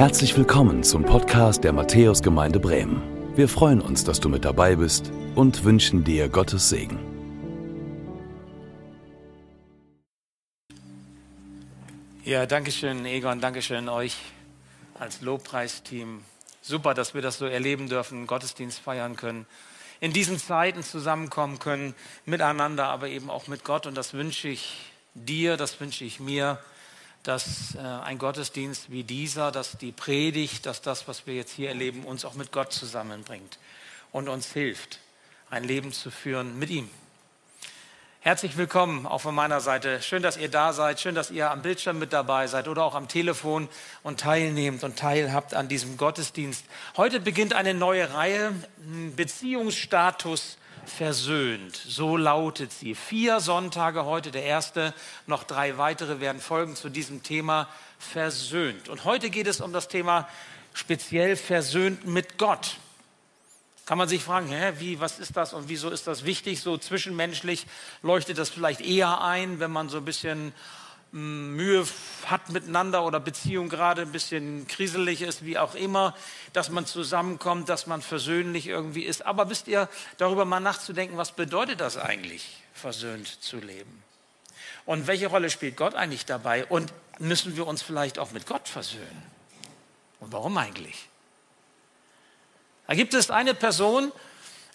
Herzlich willkommen zum Podcast der Matthäusgemeinde Bremen. Wir freuen uns, dass du mit dabei bist und wünschen dir Gottes Segen. Ja, danke schön, Egon, danke schön euch als Lobpreisteam. Super, dass wir das so erleben dürfen, Gottesdienst feiern können, in diesen Zeiten zusammenkommen können, miteinander, aber eben auch mit Gott. Und das wünsche ich dir, das wünsche ich mir, dass äh, ein Gottesdienst wie dieser, dass die Predigt, dass das, was wir jetzt hier erleben, uns auch mit Gott zusammenbringt und uns hilft, ein Leben zu führen mit ihm. Herzlich willkommen auch von meiner Seite. Schön, dass ihr da seid. Schön, dass ihr am Bildschirm mit dabei seid oder auch am Telefon und teilnehmt und teilhabt an diesem Gottesdienst. Heute beginnt eine neue Reihe, Beziehungsstatus versöhnt. So lautet sie. Vier Sonntage heute, der erste, noch drei weitere werden folgen zu diesem Thema versöhnt. Und heute geht es um das Thema speziell versöhnt mit Gott. Kann man sich fragen, hä, wie, was ist das und wieso ist das wichtig? So zwischenmenschlich leuchtet das vielleicht eher ein, wenn man so ein bisschen Mühe hat miteinander oder Beziehung gerade ein bisschen kriselig ist, wie auch immer, dass man zusammenkommt, dass man versöhnlich irgendwie ist. Aber wisst ihr, darüber mal nachzudenken, was bedeutet das eigentlich, versöhnt zu leben? Und welche Rolle spielt Gott eigentlich dabei? Und müssen wir uns vielleicht auch mit Gott versöhnen? Und warum eigentlich? Da gibt es eine Person,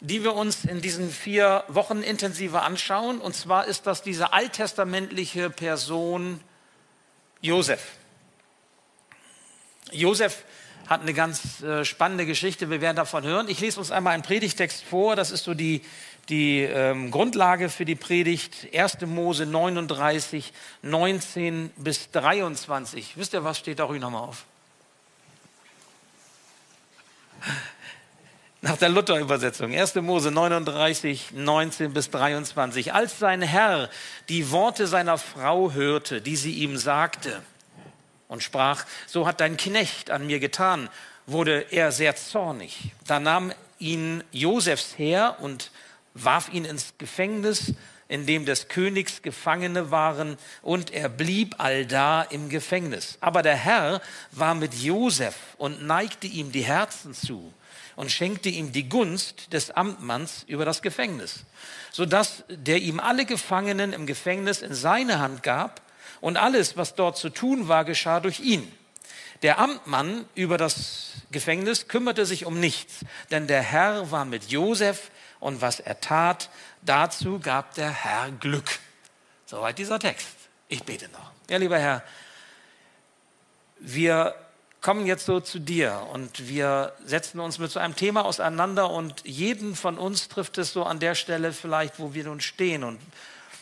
die wir uns in diesen vier Wochen intensiver anschauen. Und zwar ist das diese alttestamentliche Person Josef. Josef hat eine ganz äh, spannende Geschichte, wir werden davon hören. Ich lese uns einmal einen Predigtext vor, das ist so die, die ähm, Grundlage für die Predigt. 1. Mose 39, 19 bis 23. Wisst ihr was, steht da ruhig nochmal auf. Nach der Luther-Übersetzung, 1. Mose 39, 19 bis 23. Als sein Herr die Worte seiner Frau hörte, die sie ihm sagte, und sprach, so hat dein Knecht an mir getan, wurde er sehr zornig. Da nahm ihn Josefs Herr und warf ihn ins Gefängnis, in dem des Königs Gefangene waren, und er blieb allda im Gefängnis. Aber der Herr war mit Josef und neigte ihm die Herzen zu und schenkte ihm die Gunst des Amtmanns über das Gefängnis, sodass der ihm alle Gefangenen im Gefängnis in seine Hand gab und alles, was dort zu tun war, geschah durch ihn. Der Amtmann über das Gefängnis kümmerte sich um nichts, denn der Herr war mit Josef und was er tat, dazu gab der Herr Glück. Soweit dieser Text. Ich bete noch. Ja, lieber Herr, wir kommen jetzt so zu dir und wir setzen uns mit so einem Thema auseinander und jeden von uns trifft es so an der Stelle vielleicht, wo wir nun stehen und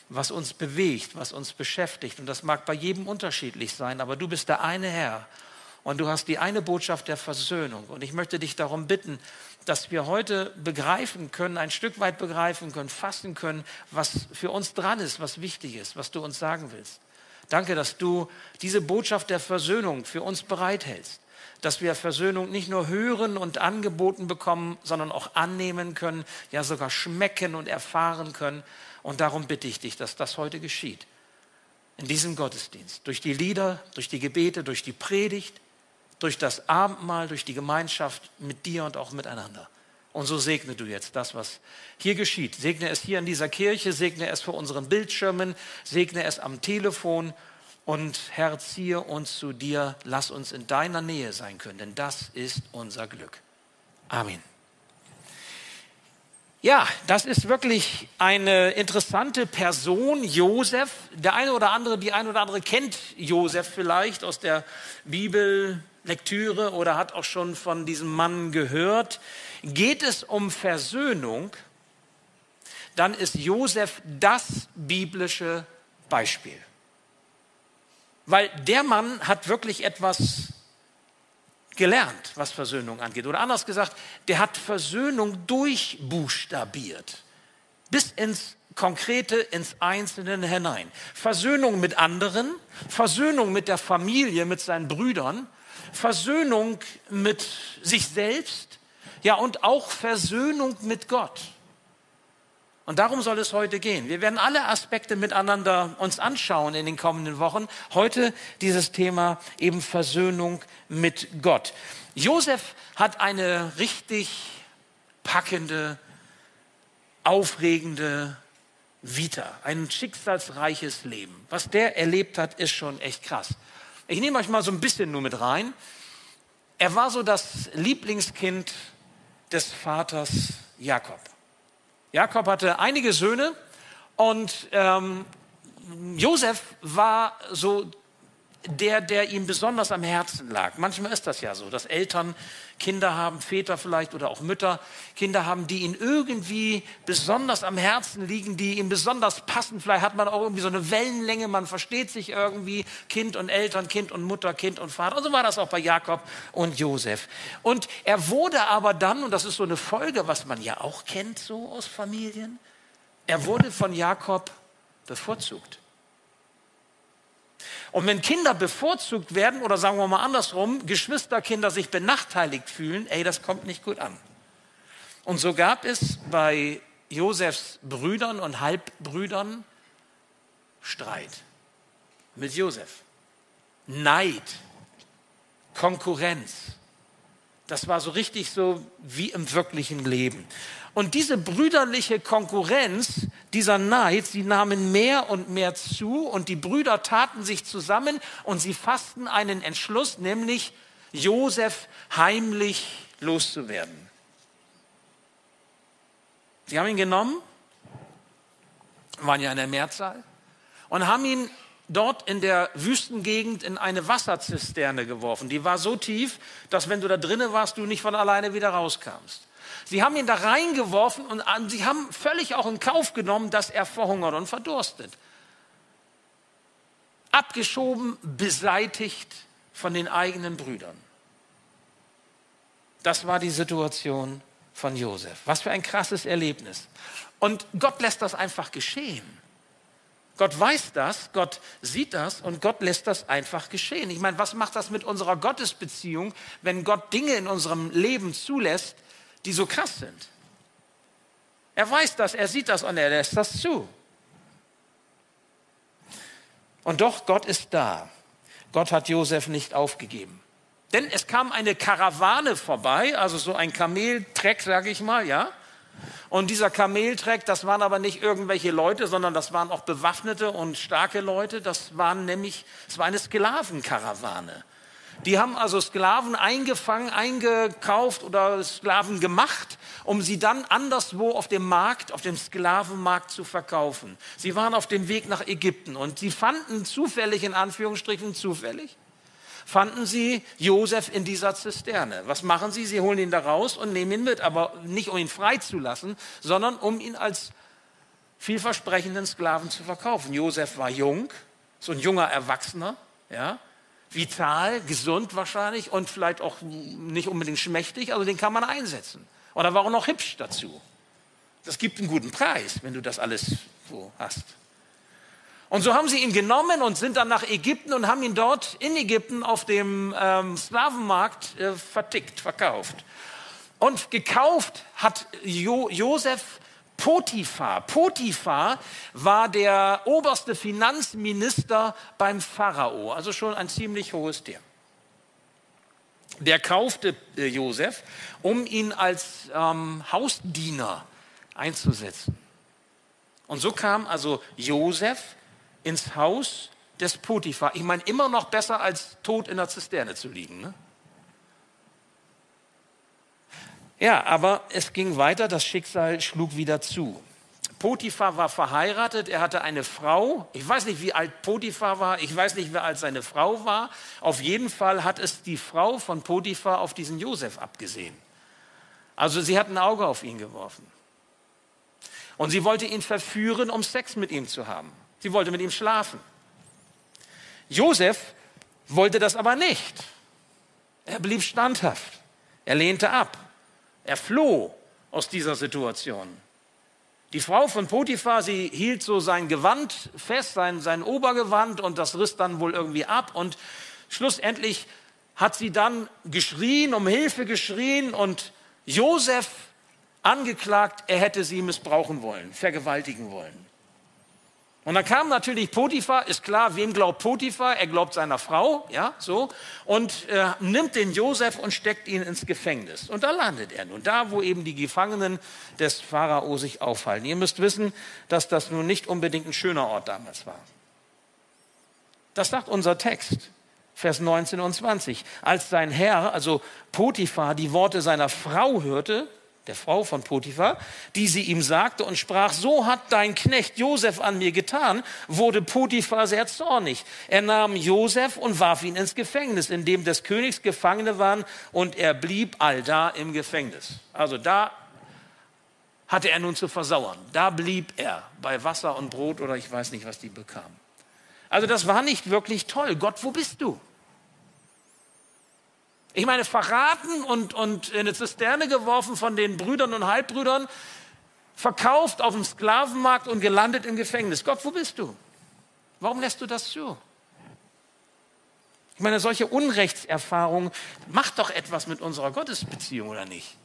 was uns bewegt, was uns beschäftigt. Und das mag bei jedem unterschiedlich sein, aber du bist der eine Herr und du hast die eine Botschaft der Versöhnung. Und ich möchte dich darum bitten, dass wir heute begreifen können, ein Stück weit begreifen können, fassen können, was für uns dran ist, was wichtig ist, was du uns sagen willst. Danke, dass du diese Botschaft der Versöhnung für uns bereithältst. Dass wir Versöhnung nicht nur hören und angeboten bekommen, sondern auch annehmen können, ja sogar schmecken und erfahren können. Und darum bitte ich dich, dass das heute geschieht. In diesem Gottesdienst. Durch die Lieder, durch die Gebete, durch die Predigt, durch das Abendmahl, durch die Gemeinschaft mit dir und auch miteinander. Und so segne du jetzt das, was hier geschieht. Segne es hier in dieser Kirche, segne es vor unseren Bildschirmen, segne es am Telefon. Und Herr, ziehe uns zu dir, lass uns in deiner Nähe sein können, denn das ist unser Glück. Amen. Ja, das ist wirklich eine interessante Person, Josef. Der eine oder andere, die eine oder andere kennt Josef vielleicht aus der Bibellektüre oder hat auch schon von diesem Mann gehört. Geht es um Versöhnung, dann ist Josef das biblische Beispiel. Weil der Mann hat wirklich etwas gelernt, was Versöhnung angeht. Oder anders gesagt, der hat Versöhnung durchbuchstabiert. Bis ins Konkrete, ins Einzelne hinein. Versöhnung mit anderen, Versöhnung mit der Familie, mit seinen Brüdern, Versöhnung mit sich selbst, ja, und auch Versöhnung mit Gott. Und darum soll es heute gehen. Wir werden alle Aspekte miteinander uns anschauen in den kommenden Wochen. Heute dieses Thema eben Versöhnung mit Gott. Josef hat eine richtig packende, aufregende Vita, ein schicksalsreiches Leben. Was der erlebt hat, ist schon echt krass. Ich nehme euch mal so ein bisschen nur mit rein. Er war so das Lieblingskind des Vaters Jakob. Jakob hatte einige Söhne und ähm, Josef war so der, der ihm besonders am Herzen lag. Manchmal ist das ja so, dass Eltern Kinder haben, Väter vielleicht oder auch Mütter, Kinder haben, die ihnen irgendwie besonders am Herzen liegen, die ihm besonders passen. Vielleicht hat man auch irgendwie so eine Wellenlänge, man versteht sich irgendwie, Kind und Eltern, Kind und Mutter, Kind und Vater. Und so war das auch bei Jakob und Josef. Und er wurde aber dann, und das ist so eine Folge, was man ja auch kennt so aus Familien, er wurde von Jakob bevorzugt. Und wenn Kinder bevorzugt werden oder sagen wir mal andersrum, Geschwisterkinder sich benachteiligt fühlen, ey, das kommt nicht gut an. Und so gab es bei Josefs Brüdern und Halbbrüdern Streit mit Josef. Neid, Konkurrenz. Das war so richtig so wie im wirklichen Leben. Und diese brüderliche Konkurrenz, dieser Neid, sie nahmen mehr und mehr zu und die Brüder taten sich zusammen und sie fassten einen Entschluss, nämlich Josef heimlich loszuwerden. Sie haben ihn genommen, waren ja in der Mehrzahl, und haben ihn dort in der Wüstengegend in eine Wasserzisterne geworfen. Die war so tief, dass wenn du da drinnen warst, du nicht von alleine wieder rauskamst. Sie haben ihn da reingeworfen und sie haben völlig auch in Kauf genommen, dass er verhungert und verdurstet. Abgeschoben, beseitigt von den eigenen Brüdern. Das war die Situation von Josef. Was für ein krasses Erlebnis. Und Gott lässt das einfach geschehen. Gott weiß das, Gott sieht das und Gott lässt das einfach geschehen. Ich meine, was macht das mit unserer Gottesbeziehung, wenn Gott Dinge in unserem Leben zulässt, die so krass sind. Er weiß das, er sieht das und er lässt das zu. Und doch, Gott ist da. Gott hat Josef nicht aufgegeben. Denn es kam eine Karawane vorbei, also so ein Kameltreck, sage ich mal, ja. Und dieser Kameltreck, das waren aber nicht irgendwelche Leute, sondern das waren auch bewaffnete und starke Leute. Das waren nämlich, es war eine Sklavenkarawane. Die haben also Sklaven eingefangen, eingekauft oder Sklaven gemacht, um sie dann anderswo auf dem Markt, auf dem Sklavenmarkt zu verkaufen. Sie waren auf dem Weg nach Ägypten und sie fanden zufällig, in Anführungsstrichen zufällig, fanden sie Josef in dieser Zisterne. Was machen sie? Sie holen ihn da raus und nehmen ihn mit, aber nicht um ihn freizulassen, sondern um ihn als vielversprechenden Sklaven zu verkaufen. Josef war jung, so ein junger Erwachsener, ja, vital, gesund wahrscheinlich und vielleicht auch nicht unbedingt schmächtig, also den kann man einsetzen. Und er war auch noch hübsch dazu. Das gibt einen guten Preis, wenn du das alles so hast. Und so haben sie ihn genommen und sind dann nach Ägypten und haben ihn dort in Ägypten auf dem ähm, Sklavenmarkt äh, vertickt, verkauft. Und gekauft hat jo Josef Potiphar. Potiphar war der oberste Finanzminister beim Pharao, also schon ein ziemlich hohes Tier. Der kaufte äh, Josef, um ihn als ähm, Hausdiener einzusetzen. Und so kam also Josef ins Haus des Potiphar. Ich meine, immer noch besser als tot in der Zisterne zu liegen. Ne? Ja, aber es ging weiter, das Schicksal schlug wieder zu. Potiphar war verheiratet, er hatte eine Frau. Ich weiß nicht, wie alt Potiphar war, ich weiß nicht, wie alt seine Frau war. Auf jeden Fall hat es die Frau von Potiphar auf diesen Josef abgesehen. Also sie hat ein Auge auf ihn geworfen. Und sie wollte ihn verführen, um Sex mit ihm zu haben. Sie wollte mit ihm schlafen. Josef wollte das aber nicht. Er blieb standhaft. Er lehnte ab. Er floh aus dieser Situation. Die Frau von Potiphar, sie hielt so sein Gewand fest, sein, sein Obergewand und das riss dann wohl irgendwie ab und schlussendlich hat sie dann geschrien, um Hilfe geschrien und Josef angeklagt, er hätte sie missbrauchen wollen, vergewaltigen wollen. Und dann kam natürlich Potiphar, ist klar, wem glaubt Potiphar? Er glaubt seiner Frau, ja, so, und äh, nimmt den Josef und steckt ihn ins Gefängnis. Und da landet er nun, da, wo eben die Gefangenen des Pharao sich aufhalten. Ihr müsst wissen, dass das nun nicht unbedingt ein schöner Ort damals war. Das sagt unser Text. Vers 19 und 20. Als sein Herr, also Potiphar, die Worte seiner Frau hörte, der Frau von Potiphar, die sie ihm sagte und sprach, so hat dein Knecht Josef an mir getan, wurde Potiphar sehr zornig. Er nahm Josef und warf ihn ins Gefängnis, in dem des Königs Gefangene waren, und er blieb allda im Gefängnis. Also da hatte er nun zu versauern. Da blieb er bei Wasser und Brot oder ich weiß nicht, was die bekamen. Also das war nicht wirklich toll. Gott, wo bist du? Ich meine, verraten und, und in eine Zisterne geworfen von den Brüdern und Halbbrüdern, verkauft auf dem Sklavenmarkt und gelandet im Gefängnis. Gott, wo bist du? Warum lässt du das zu? Ich meine, solche Unrechtserfahrungen macht doch etwas mit unserer Gottesbeziehung, oder nicht?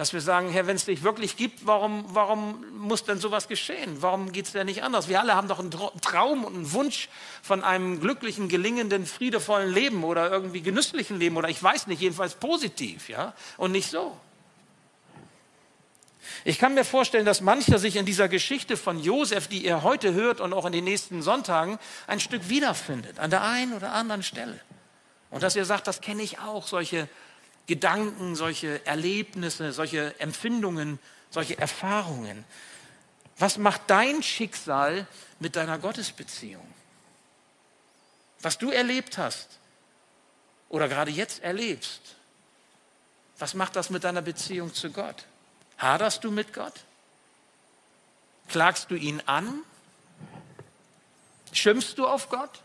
Dass wir sagen, Herr, wenn es dich wirklich gibt, warum, warum muss denn sowas geschehen? Warum geht es denn nicht anders? Wir alle haben doch einen Traum und einen Wunsch von einem glücklichen, gelingenden, friedevollen Leben oder irgendwie genüsslichen Leben oder ich weiß nicht, jedenfalls positiv, ja? Und nicht so. Ich kann mir vorstellen, dass mancher sich in dieser Geschichte von Josef, die ihr heute hört und auch in den nächsten Sonntagen, ein Stück wiederfindet, an der einen oder anderen Stelle. Und dass ihr sagt, das kenne ich auch, solche Gedanken, solche Erlebnisse, solche Empfindungen, solche Erfahrungen. Was macht dein Schicksal mit deiner Gottesbeziehung? Was du erlebt hast oder gerade jetzt erlebst, was macht das mit deiner Beziehung zu Gott? Haderst du mit Gott? Klagst du ihn an? Schimpfst du auf Gott?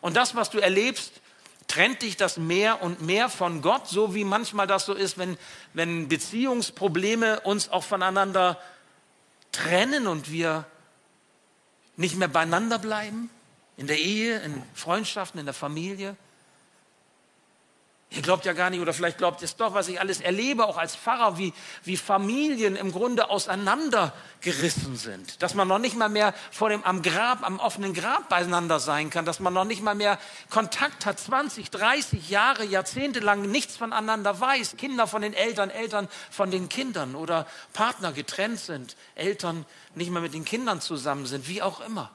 Und das, was du erlebst, trennt dich das mehr und mehr von Gott, so wie manchmal das so ist, wenn, wenn Beziehungsprobleme uns auch voneinander trennen und wir nicht mehr beieinander bleiben, in der Ehe, in Freundschaften, in der Familie. Ihr glaubt ja gar nicht, oder vielleicht glaubt ihr es doch, was ich alles erlebe, auch als Pfarrer, wie, wie Familien im Grunde auseinandergerissen sind. Dass man noch nicht mal mehr vor dem am Grab, am offenen Grab beieinander sein kann, dass man noch nicht mal mehr Kontakt hat, 20, 30 Jahre, Jahrzehnte lang nichts voneinander weiß. Kinder von den Eltern, Eltern von den Kindern oder Partner getrennt sind, Eltern nicht mehr mit den Kindern zusammen sind, wie auch immer.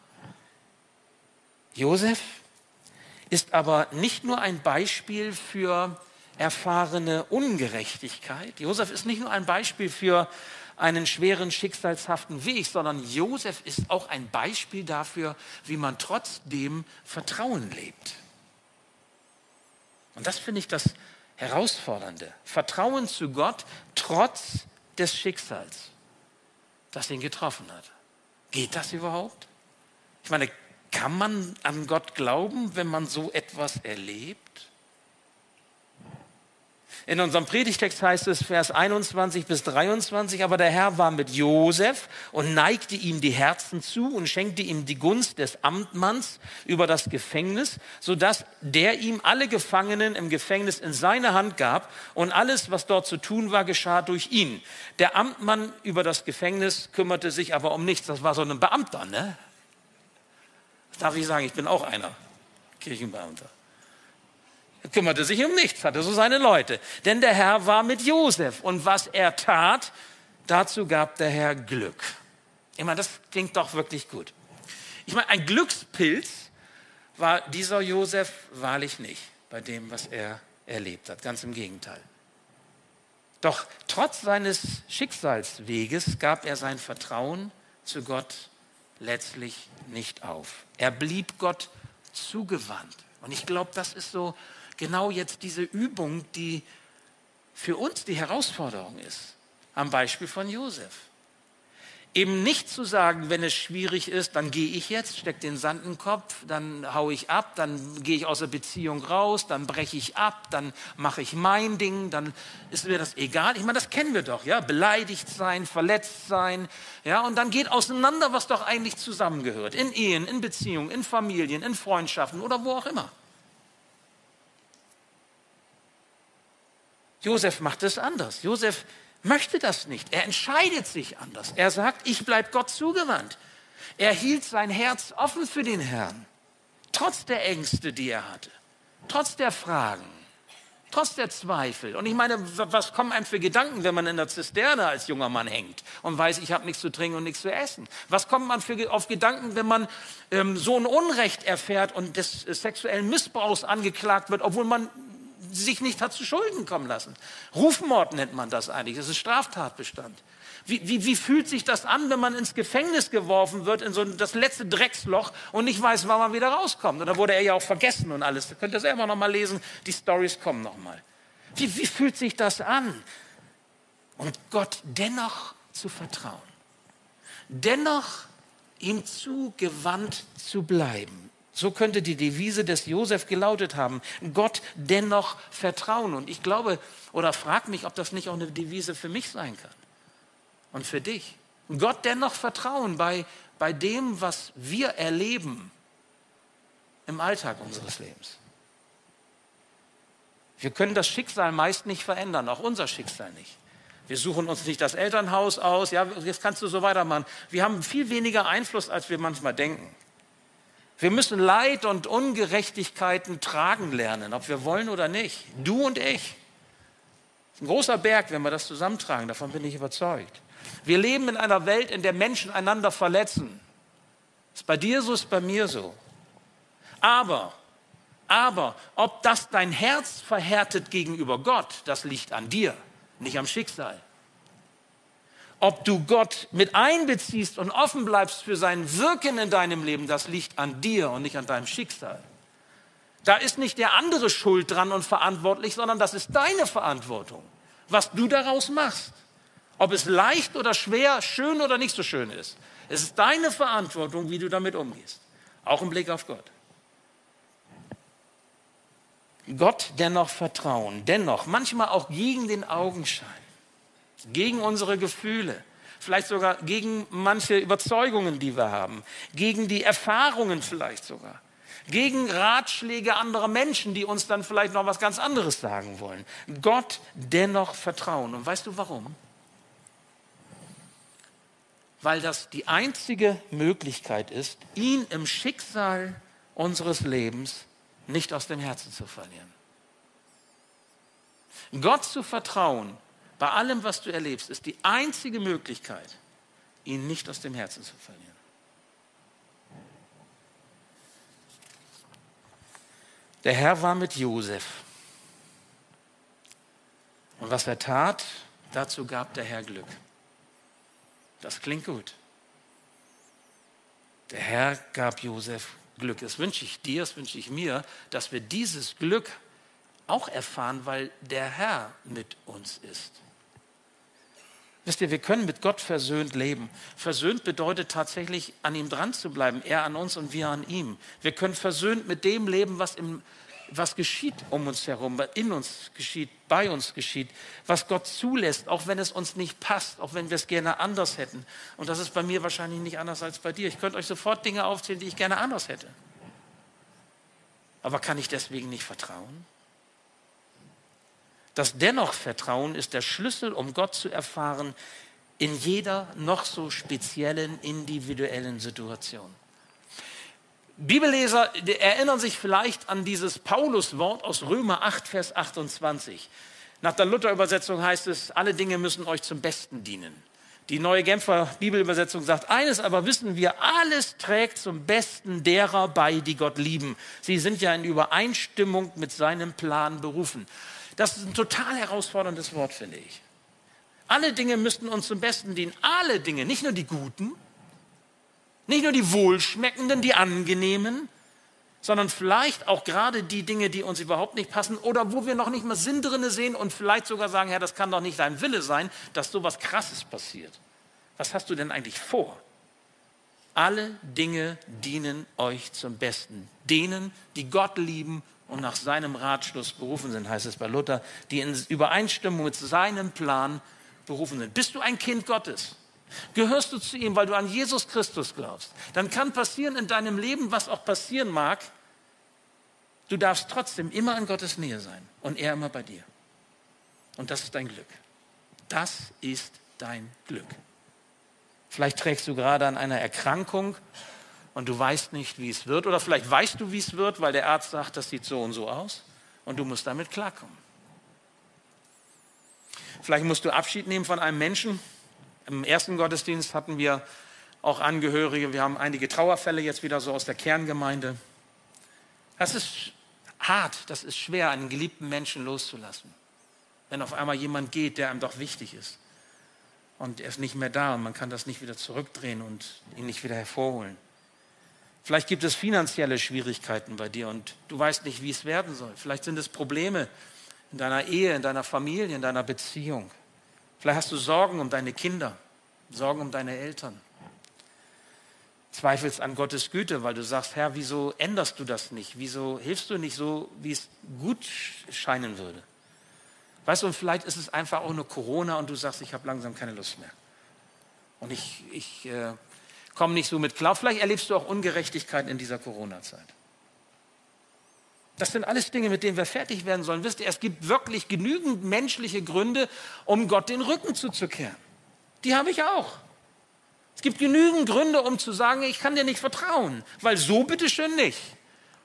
Josef ist aber nicht nur ein Beispiel für erfahrene Ungerechtigkeit. Josef ist nicht nur ein Beispiel für einen schweren, schicksalshaften Weg, sondern Josef ist auch ein Beispiel dafür, wie man trotzdem Vertrauen lebt. Und das finde ich das Herausfordernde. Vertrauen zu Gott trotz des Schicksals, das ihn getroffen hat. Geht das überhaupt? Ich meine, kann man an Gott glauben, wenn man so etwas erlebt? In unserem Predigtext heißt es Vers 21 bis 23, aber der Herr war mit Josef und neigte ihm die Herzen zu und schenkte ihm die Gunst des Amtmanns über das Gefängnis, sodass der ihm alle Gefangenen im Gefängnis in seine Hand gab und alles, was dort zu tun war, geschah durch ihn. Der Amtmann über das Gefängnis kümmerte sich aber um nichts. Das war so ein Beamter, ne? Darf ich sagen, ich bin auch einer, Kirchenbeamter. Er kümmerte sich um nichts, hatte so seine Leute. Denn der Herr war mit Josef und was er tat, dazu gab der Herr Glück. Ich meine, das klingt doch wirklich gut. Ich meine, ein Glückspilz war dieser Josef wahrlich nicht bei dem, was er erlebt hat. Ganz im Gegenteil. Doch trotz seines Schicksalsweges gab er sein Vertrauen zu Gott letztlich nicht auf. Er blieb Gott zugewandt. Und ich glaube, das ist so genau jetzt diese Übung, die für uns die Herausforderung ist. Am Beispiel von Josef. Eben nicht zu sagen, wenn es schwierig ist, dann gehe ich jetzt, stecke den Sand in den Kopf, dann haue ich ab, dann gehe ich aus der Beziehung raus, dann breche ich ab, dann mache ich mein Ding, dann ist mir das egal. Ich meine, das kennen wir doch, ja, beleidigt sein, verletzt sein, ja, und dann geht auseinander, was doch eigentlich zusammengehört, in Ehen, in Beziehungen, in Familien, in Freundschaften oder wo auch immer. Josef macht es anders. Josef möchte das nicht. Er entscheidet sich anders. Er sagt, ich bleibe Gott zugewandt. Er hielt sein Herz offen für den Herrn, trotz der Ängste, die er hatte, trotz der Fragen, trotz der Zweifel. Und ich meine, was kommen einem für Gedanken, wenn man in der Zisterne als junger Mann hängt und weiß, ich habe nichts zu trinken und nichts zu essen? Was kommt man für, auf Gedanken, wenn man ähm, so ein Unrecht erfährt und des äh, sexuellen Missbrauchs angeklagt wird, obwohl man sich nicht hat zu Schulden kommen lassen. Rufmord nennt man das eigentlich, das ist Straftatbestand. Wie, wie, wie fühlt sich das an, wenn man ins Gefängnis geworfen wird, in so das letzte Drecksloch und nicht weiß, wann man wieder rauskommt? Und da wurde er ja auch vergessen und alles. Da könnt ihr selber noch mal lesen, die Stories kommen noch mal. Wie, wie fühlt sich das an? Und Gott dennoch zu vertrauen. Dennoch ihm zugewandt zu bleiben. So könnte die Devise des Josef gelautet haben. Gott dennoch vertrauen. Und ich glaube oder frage mich, ob das nicht auch eine Devise für mich sein kann. Und für dich. Gott dennoch vertrauen bei, bei dem, was wir erleben im Alltag unseres Lebens. Wir können das Schicksal meist nicht verändern, auch unser Schicksal nicht. Wir suchen uns nicht das Elternhaus aus, ja, jetzt kannst du so weitermachen. Wir haben viel weniger Einfluss, als wir manchmal denken. Wir müssen Leid und Ungerechtigkeiten tragen lernen, ob wir wollen oder nicht. Du und ich. Ein großer Berg, wenn wir das zusammentragen, davon bin ich überzeugt. Wir leben in einer Welt, in der Menschen einander verletzen. Ist bei dir so, ist bei mir so. Aber, aber, ob das dein Herz verhärtet gegenüber Gott, das liegt an dir, nicht am Schicksal ob du Gott mit einbeziehst und offen bleibst für sein Wirken in deinem Leben, das liegt an dir und nicht an deinem Schicksal. Da ist nicht der andere schuld dran und verantwortlich, sondern das ist deine Verantwortung, was du daraus machst. Ob es leicht oder schwer, schön oder nicht so schön ist. Es ist deine Verantwortung, wie du damit umgehst. Auch im Blick auf Gott. Gott dennoch vertrauen, dennoch, manchmal auch gegen den Augenschein gegen unsere Gefühle, vielleicht sogar gegen manche Überzeugungen, die wir haben, gegen die Erfahrungen vielleicht sogar, gegen Ratschläge anderer Menschen, die uns dann vielleicht noch was ganz anderes sagen wollen. Gott dennoch vertrauen. Und weißt du warum? Weil das die einzige Möglichkeit ist, ihn im Schicksal unseres Lebens nicht aus dem Herzen zu verlieren. Gott zu vertrauen bei allem, was du erlebst, ist die einzige Möglichkeit, ihn nicht aus dem Herzen zu verlieren. Der Herr war mit Josef. Und was er tat, dazu gab der Herr Glück. Das klingt gut. Der Herr gab Josef Glück. Das wünsche ich dir, das wünsche ich mir, dass wir dieses Glück auch erfahren, weil der Herr mit uns ist. Wisst ihr, wir können mit Gott versöhnt leben. Versöhnt bedeutet tatsächlich, an ihm dran zu bleiben, er an uns und wir an ihm. Wir können versöhnt mit dem leben, was, im, was geschieht um uns herum, in uns geschieht, bei uns geschieht, was Gott zulässt, auch wenn es uns nicht passt, auch wenn wir es gerne anders hätten. Und das ist bei mir wahrscheinlich nicht anders als bei dir. Ich könnte euch sofort Dinge aufzählen, die ich gerne anders hätte. Aber kann ich deswegen nicht vertrauen? Das dennoch Vertrauen ist der Schlüssel, um Gott zu erfahren in jeder noch so speziellen, individuellen Situation. Bibelleser erinnern sich vielleicht an dieses Paulus-Wort aus Römer 8, Vers 28. Nach der Luther-Übersetzung heißt es, alle Dinge müssen euch zum Besten dienen. Die neue Genfer Bibelübersetzung sagt, eines aber wissen wir, alles trägt zum Besten derer bei, die Gott lieben. Sie sind ja in Übereinstimmung mit seinem Plan berufen. Das ist ein total herausforderndes Wort, finde ich. Alle Dinge müssten uns zum Besten dienen. Alle Dinge, nicht nur die guten, nicht nur die wohlschmeckenden, die angenehmen, sondern vielleicht auch gerade die Dinge, die uns überhaupt nicht passen oder wo wir noch nicht mal Sinn drin sehen und vielleicht sogar sagen, Herr, das kann doch nicht dein Wille sein, dass so was Krasses passiert. Was hast du denn eigentlich vor? Alle Dinge dienen euch zum Besten. Denen, die Gott lieben und nach seinem Ratschluss berufen sind, heißt es bei Luther, die in Übereinstimmung mit seinem Plan berufen sind. Bist du ein Kind Gottes? Gehörst du zu ihm, weil du an Jesus Christus glaubst? Dann kann passieren in deinem Leben, was auch passieren mag. Du darfst trotzdem immer in Gottes Nähe sein und er immer bei dir. Und das ist dein Glück. Das ist dein Glück. Vielleicht trägst du gerade an einer Erkrankung und du weißt nicht, wie es wird. Oder vielleicht weißt du, wie es wird, weil der Arzt sagt, das sieht so und so aus. Und du musst damit klarkommen. Vielleicht musst du Abschied nehmen von einem Menschen. Im ersten Gottesdienst hatten wir auch Angehörige. Wir haben einige Trauerfälle jetzt wieder so aus der Kerngemeinde. Das ist hart, das ist schwer, einen geliebten Menschen loszulassen. Wenn auf einmal jemand geht, der einem doch wichtig ist. Und er ist nicht mehr da und man kann das nicht wieder zurückdrehen und ihn nicht wieder hervorholen. Vielleicht gibt es finanzielle Schwierigkeiten bei dir und du weißt nicht, wie es werden soll. Vielleicht sind es Probleme in deiner Ehe, in deiner Familie, in deiner Beziehung. Vielleicht hast du Sorgen um deine Kinder, Sorgen um deine Eltern. Zweifelst an Gottes Güte, weil du sagst, Herr, wieso änderst du das nicht? Wieso hilfst du nicht so, wie es gut scheinen würde? Weißt du, und vielleicht ist es einfach auch nur Corona und du sagst, ich habe langsam keine Lust mehr. Und ich, ich äh, komme nicht so mit klar. Vielleicht erlebst du auch Ungerechtigkeit in dieser Corona-Zeit. Das sind alles Dinge, mit denen wir fertig werden sollen. Wisst ihr, es gibt wirklich genügend menschliche Gründe, um Gott den Rücken zuzukehren. Die habe ich auch. Es gibt genügend Gründe, um zu sagen, ich kann dir nicht vertrauen, weil so bitteschön nicht.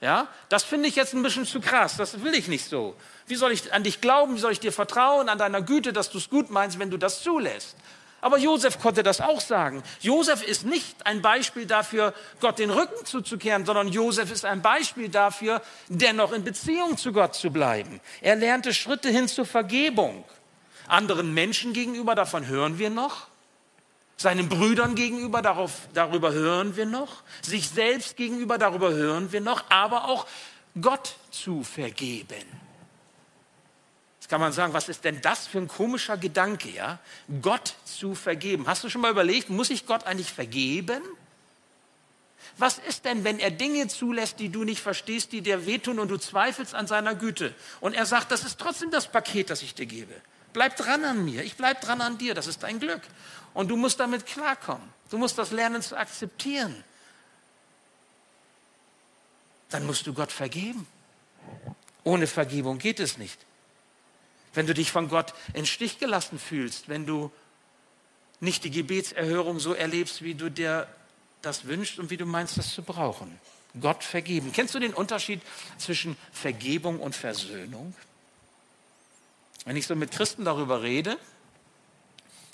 Ja, das finde ich jetzt ein bisschen zu krass. Das will ich nicht so. Wie soll ich an dich glauben? Wie soll ich dir vertrauen? An deiner Güte, dass du es gut meinst, wenn du das zulässt? Aber Josef konnte das auch sagen. Josef ist nicht ein Beispiel dafür, Gott den Rücken zuzukehren, sondern Josef ist ein Beispiel dafür, dennoch in Beziehung zu Gott zu bleiben. Er lernte Schritte hin zur Vergebung. Anderen Menschen gegenüber, davon hören wir noch. Seinen Brüdern gegenüber, darauf, darüber hören wir noch. Sich selbst gegenüber, darüber hören wir noch. Aber auch Gott zu vergeben kann man sagen, was ist denn das für ein komischer Gedanke, ja? Gott zu vergeben. Hast du schon mal überlegt, muss ich Gott eigentlich vergeben? Was ist denn, wenn er Dinge zulässt, die du nicht verstehst, die dir wehtun und du zweifelst an seiner Güte? Und er sagt, das ist trotzdem das Paket, das ich dir gebe. Bleib dran an mir, ich bleib dran an dir, das ist dein Glück. Und du musst damit klarkommen. Du musst das lernen zu akzeptieren. Dann musst du Gott vergeben. Ohne Vergebung geht es nicht wenn du dich von Gott in Stich gelassen fühlst, wenn du nicht die Gebetserhörung so erlebst, wie du dir das wünschst und wie du meinst, das zu brauchen. Gott vergeben. Kennst du den Unterschied zwischen Vergebung und Versöhnung? Wenn ich so mit Christen darüber rede,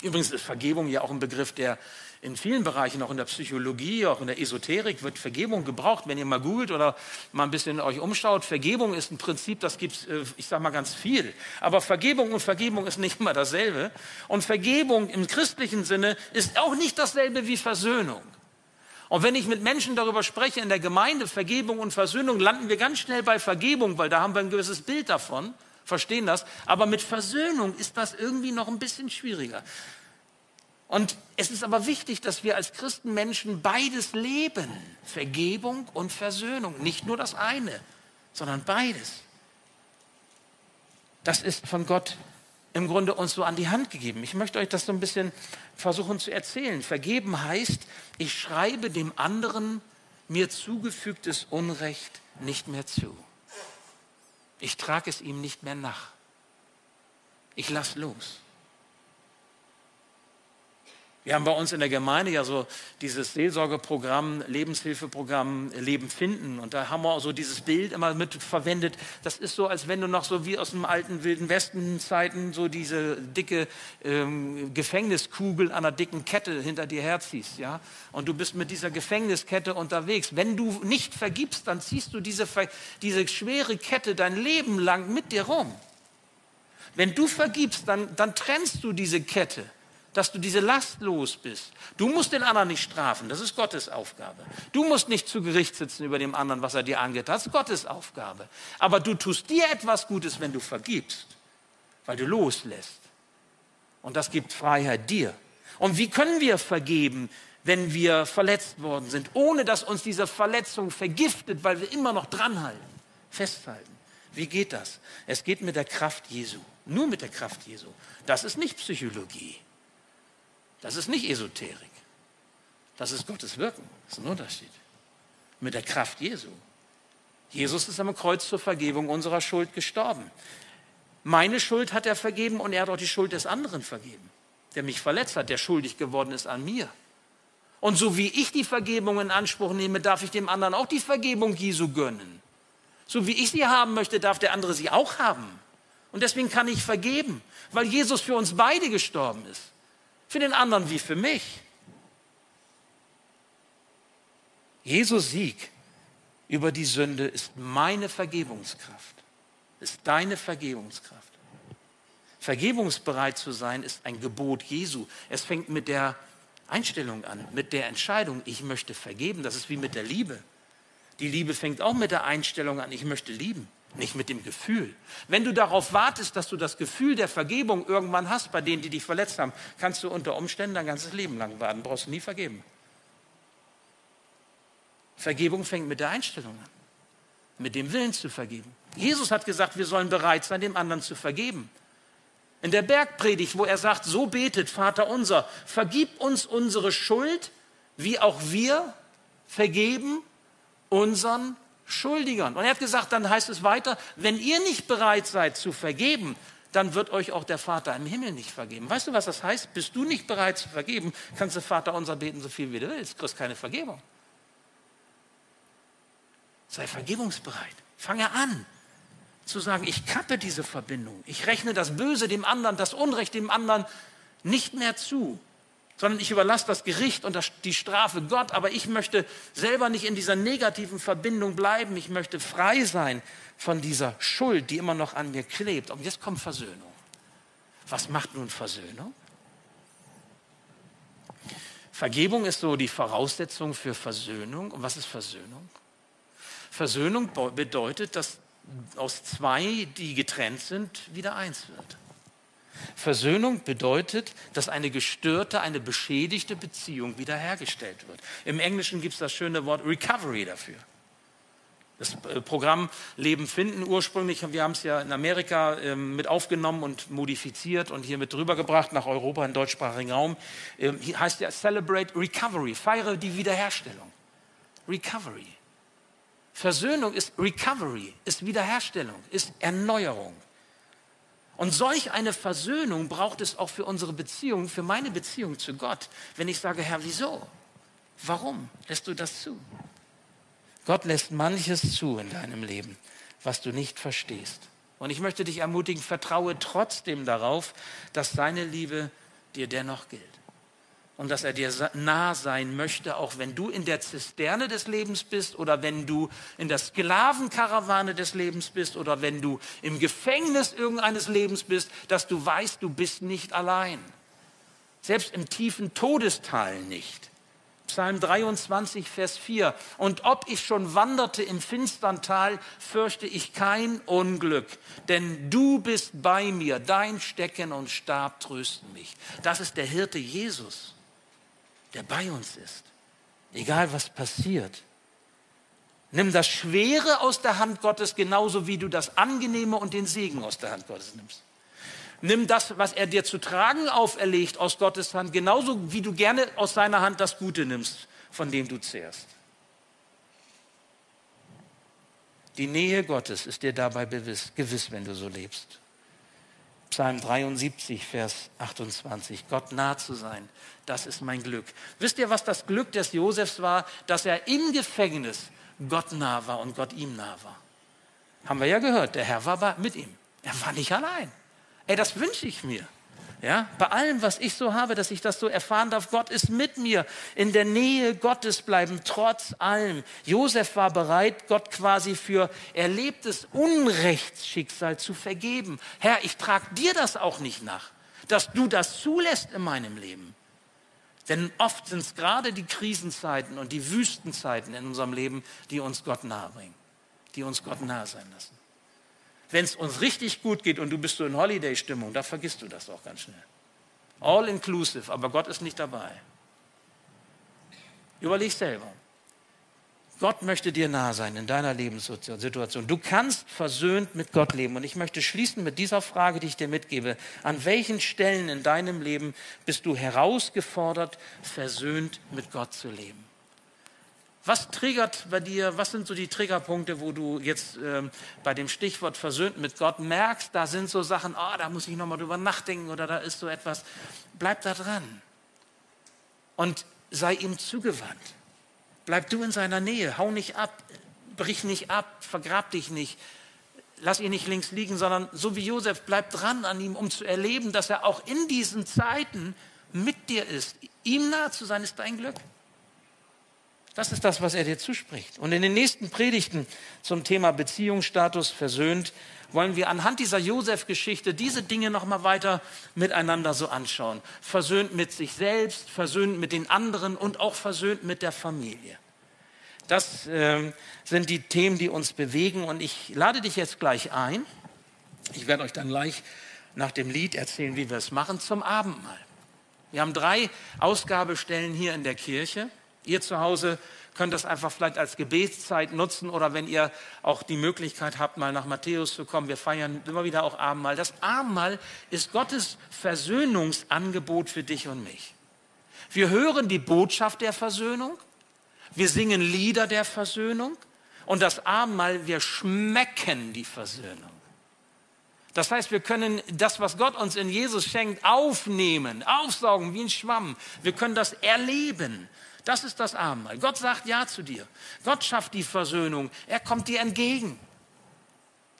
übrigens ist Vergebung ja auch ein Begriff, der in vielen Bereichen, auch in der Psychologie, auch in der Esoterik, wird Vergebung gebraucht. Wenn ihr mal googelt oder mal ein bisschen euch umschaut, Vergebung ist ein Prinzip, das gibt es, äh, ich sage mal, ganz viel. Aber Vergebung und Vergebung ist nicht immer dasselbe. Und Vergebung im christlichen Sinne ist auch nicht dasselbe wie Versöhnung. Und wenn ich mit Menschen darüber spreche in der Gemeinde, Vergebung und Versöhnung, landen wir ganz schnell bei Vergebung, weil da haben wir ein gewisses Bild davon, verstehen das. Aber mit Versöhnung ist das irgendwie noch ein bisschen schwieriger. Und es ist aber wichtig, dass wir als Christenmenschen beides leben. Vergebung und Versöhnung. Nicht nur das eine, sondern beides. Das ist von Gott im Grunde uns so an die Hand gegeben. Ich möchte euch das so ein bisschen versuchen zu erzählen. Vergeben heißt, ich schreibe dem anderen mir zugefügtes Unrecht nicht mehr zu. Ich trage es ihm nicht mehr nach. Ich lasse los. Wir haben bei uns in der Gemeinde ja so dieses Seelsorgeprogramm, Lebenshilfeprogramm Leben finden. Und da haben wir auch so dieses Bild immer mit verwendet. Das ist so, als wenn du noch so wie aus dem alten Wilden Westen Zeiten so diese dicke ähm, Gefängniskugel an einer dicken Kette hinter dir herziehst. Ja? Und du bist mit dieser Gefängniskette unterwegs. Wenn du nicht vergibst, dann ziehst du diese, diese schwere Kette dein Leben lang mit dir rum. Wenn du vergibst, dann, dann trennst du diese Kette dass du diese Last los bist. Du musst den anderen nicht strafen, das ist Gottes Aufgabe. Du musst nicht zu Gericht sitzen über dem anderen, was er dir angetan hat, das ist Gottes Aufgabe. Aber du tust dir etwas Gutes, wenn du vergibst, weil du loslässt. Und das gibt Freiheit dir. Und wie können wir vergeben, wenn wir verletzt worden sind, ohne dass uns diese Verletzung vergiftet, weil wir immer noch dranhalten, festhalten? Wie geht das? Es geht mit der Kraft Jesu. Nur mit der Kraft Jesu. Das ist nicht Psychologie. Das ist nicht Esoterik. Das ist Gottes Wirken. Das ist ein Unterschied. Mit der Kraft Jesu. Jesus ist am Kreuz zur Vergebung unserer Schuld gestorben. Meine Schuld hat er vergeben und er hat auch die Schuld des anderen vergeben, der mich verletzt hat, der schuldig geworden ist an mir. Und so wie ich die Vergebung in Anspruch nehme, darf ich dem anderen auch die Vergebung Jesu gönnen. So wie ich sie haben möchte, darf der andere sie auch haben. Und deswegen kann ich vergeben, weil Jesus für uns beide gestorben ist. Für den anderen wie für mich. Jesus Sieg über die Sünde ist meine Vergebungskraft, ist deine Vergebungskraft. Vergebungsbereit zu sein ist ein Gebot Jesu. Es fängt mit der Einstellung an, mit der Entscheidung, ich möchte vergeben. Das ist wie mit der Liebe. Die Liebe fängt auch mit der Einstellung an, ich möchte lieben, nicht mit dem Gefühl. Wenn du darauf wartest, dass du das Gefühl der Vergebung irgendwann hast bei denen, die dich verletzt haben, kannst du unter Umständen dein ganzes Leben lang warten, brauchst du nie vergeben. Vergebung fängt mit der Einstellung an, mit dem Willen zu vergeben. Jesus hat gesagt, wir sollen bereit sein, dem anderen zu vergeben. In der Bergpredigt, wo er sagt, so betet Vater unser, vergib uns unsere Schuld, wie auch wir vergeben unseren Schuldigern. Und er hat gesagt, dann heißt es weiter, wenn ihr nicht bereit seid zu vergeben, dann wird euch auch der Vater im Himmel nicht vergeben. Weißt du, was das heißt? Bist du nicht bereit zu vergeben, kannst du Vater unser beten, so viel wie du willst, kriegst keine Vergebung. Sei vergebungsbereit. Fange an zu sagen, ich kappe diese Verbindung. Ich rechne das Böse dem anderen, das Unrecht dem anderen nicht mehr zu, sondern ich überlasse das Gericht und die Strafe Gott, aber ich möchte selber nicht in dieser negativen Verbindung bleiben. Ich möchte frei sein von dieser Schuld, die immer noch an mir klebt. Und jetzt kommt Versöhnung. Was macht nun Versöhnung? Vergebung ist so die Voraussetzung für Versöhnung. Und was ist Versöhnung? Versöhnung bedeutet, dass aus zwei, die getrennt sind, wieder eins wird. Versöhnung bedeutet, dass eine gestörte, eine beschädigte Beziehung wiederhergestellt wird. Im Englischen gibt es das schöne Wort Recovery dafür. Das äh, Programm Leben finden ursprünglich, wir haben es ja in Amerika ähm, mit aufgenommen und modifiziert und hier mit drüber gebracht nach Europa, in deutschsprachigen Raum, ähm, heißt ja Celebrate Recovery, feiere die Wiederherstellung. Recovery. Versöhnung ist Recovery, ist Wiederherstellung, ist Erneuerung. Und solch eine Versöhnung braucht es auch für unsere Beziehung, für meine Beziehung zu Gott. Wenn ich sage, Herr, wieso? Warum lässt du das zu? Gott lässt manches zu in deinem Leben, was du nicht verstehst. Und ich möchte dich ermutigen, vertraue trotzdem darauf, dass seine Liebe dir dennoch gilt und dass er dir nah sein möchte, auch wenn du in der Zisterne des Lebens bist oder wenn du in der Sklavenkarawane des Lebens bist oder wenn du im Gefängnis irgendeines Lebens bist, dass du weißt, du bist nicht allein. Selbst im tiefen Todestal nicht. Psalm 23, Vers 4. Und ob ich schon wanderte im finstern Tal, fürchte ich kein Unglück, denn du bist bei mir, dein Stecken und Stab trösten mich. Das ist der Hirte Jesus der bei uns ist. Egal was passiert. Nimm das Schwere aus der Hand Gottes genauso wie du das Angenehme und den Segen aus der Hand Gottes nimmst. Nimm das, was er dir zu tragen auferlegt, aus Gottes Hand, genauso wie du gerne aus seiner Hand das Gute nimmst, von dem du zehrst. Die Nähe Gottes ist dir dabei gewiss, wenn du so lebst. Psalm 73, Vers 28. Gott nah zu sein, das ist mein Glück. Wisst ihr, was das Glück des Josefs war? Dass er im Gefängnis Gott nah war und Gott ihm nah war. Haben wir ja gehört, der Herr war mit ihm. Er war nicht allein. Ey, das wünsche ich mir. Ja, bei allem, was ich so habe, dass ich das so erfahren darf, Gott ist mit mir, in der Nähe Gottes bleiben, trotz allem. Josef war bereit, Gott quasi für erlebtes Unrechtsschicksal zu vergeben. Herr, ich trage dir das auch nicht nach, dass du das zulässt in meinem Leben. Denn oft sind es gerade die Krisenzeiten und die Wüstenzeiten in unserem Leben, die uns Gott nahe bringen, die uns Gott nahe sein lassen. Wenn es uns richtig gut geht und du bist so in Holiday-Stimmung, da vergisst du das auch ganz schnell. All inclusive, aber Gott ist nicht dabei. Überleg selber. Gott möchte dir nah sein in deiner Lebenssituation. Du kannst versöhnt mit Gott leben. Und ich möchte schließen mit dieser Frage, die ich dir mitgebe. An welchen Stellen in deinem Leben bist du herausgefordert, versöhnt mit Gott zu leben? Was triggert bei dir, was sind so die Triggerpunkte, wo du jetzt ähm, bei dem Stichwort versöhnt mit Gott merkst, da sind so Sachen, oh, da muss ich nochmal drüber nachdenken oder da ist so etwas. Bleib da dran und sei ihm zugewandt. Bleib du in seiner Nähe, hau nicht ab, brich nicht ab, vergrab dich nicht, lass ihn nicht links liegen, sondern so wie Josef, bleib dran an ihm, um zu erleben, dass er auch in diesen Zeiten mit dir ist. Ihm nahe zu sein, ist dein Glück. Das ist das, was er dir zuspricht. Und in den nächsten Predigten zum Thema Beziehungsstatus versöhnt wollen wir anhand dieser Josef-Geschichte diese Dinge noch mal weiter miteinander so anschauen. Versöhnt mit sich selbst, versöhnt mit den anderen und auch versöhnt mit der Familie. Das äh, sind die Themen, die uns bewegen. Und ich lade dich jetzt gleich ein. Ich werde euch dann gleich nach dem Lied erzählen, wie wir es machen, zum Abendmahl. Wir haben drei Ausgabestellen hier in der Kirche. Ihr zu Hause könnt das einfach vielleicht als Gebetszeit nutzen oder wenn ihr auch die Möglichkeit habt, mal nach Matthäus zu kommen. Wir feiern immer wieder auch Abendmahl. Das Abendmahl ist Gottes Versöhnungsangebot für dich und mich. Wir hören die Botschaft der Versöhnung. Wir singen Lieder der Versöhnung. Und das Abendmahl, wir schmecken die Versöhnung. Das heißt, wir können das, was Gott uns in Jesus schenkt, aufnehmen, aufsaugen wie ein Schwamm. Wir können das erleben. Das ist das Abendmahl. Gott sagt Ja zu dir. Gott schafft die Versöhnung. Er kommt dir entgegen.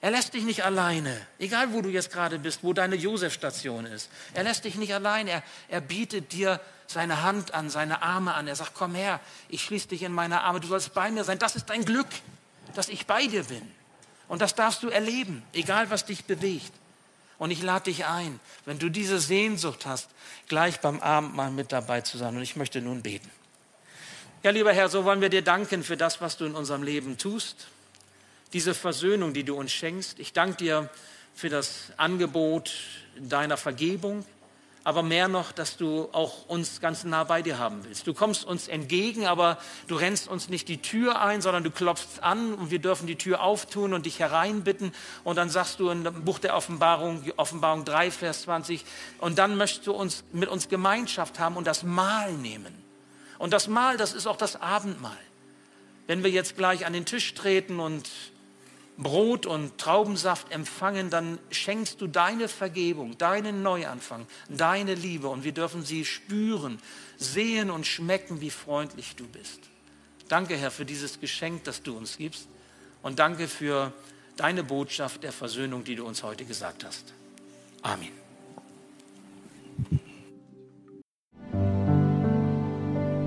Er lässt dich nicht alleine, egal wo du jetzt gerade bist, wo deine Josef-Station ist. Er lässt dich nicht allein. Er, er bietet dir seine Hand an, seine Arme an. Er sagt, komm her, ich schließe dich in meine Arme, du sollst bei mir sein. Das ist dein Glück, dass ich bei dir bin. Und das darfst du erleben, egal was dich bewegt. Und ich lade dich ein, wenn du diese Sehnsucht hast, gleich beim Abendmahl mit dabei zu sein. Und ich möchte nun beten. Ja, lieber Herr, so wollen wir dir danken für das, was du in unserem Leben tust, diese Versöhnung, die du uns schenkst. Ich danke dir für das Angebot deiner Vergebung, aber mehr noch, dass du auch uns ganz nah bei dir haben willst. Du kommst uns entgegen, aber du rennst uns nicht die Tür ein, sondern du klopfst an und wir dürfen die Tür auftun und dich hereinbitten. Und dann sagst du dem Buch der Offenbarung, Offenbarung 3, Vers 20, und dann möchtest du uns mit uns Gemeinschaft haben und das Mahl nehmen. Und das Mahl, das ist auch das Abendmahl. Wenn wir jetzt gleich an den Tisch treten und Brot und Traubensaft empfangen, dann schenkst du deine Vergebung, deinen Neuanfang, deine Liebe und wir dürfen sie spüren, sehen und schmecken, wie freundlich du bist. Danke, Herr, für dieses Geschenk, das du uns gibst und danke für deine Botschaft der Versöhnung, die du uns heute gesagt hast. Amen.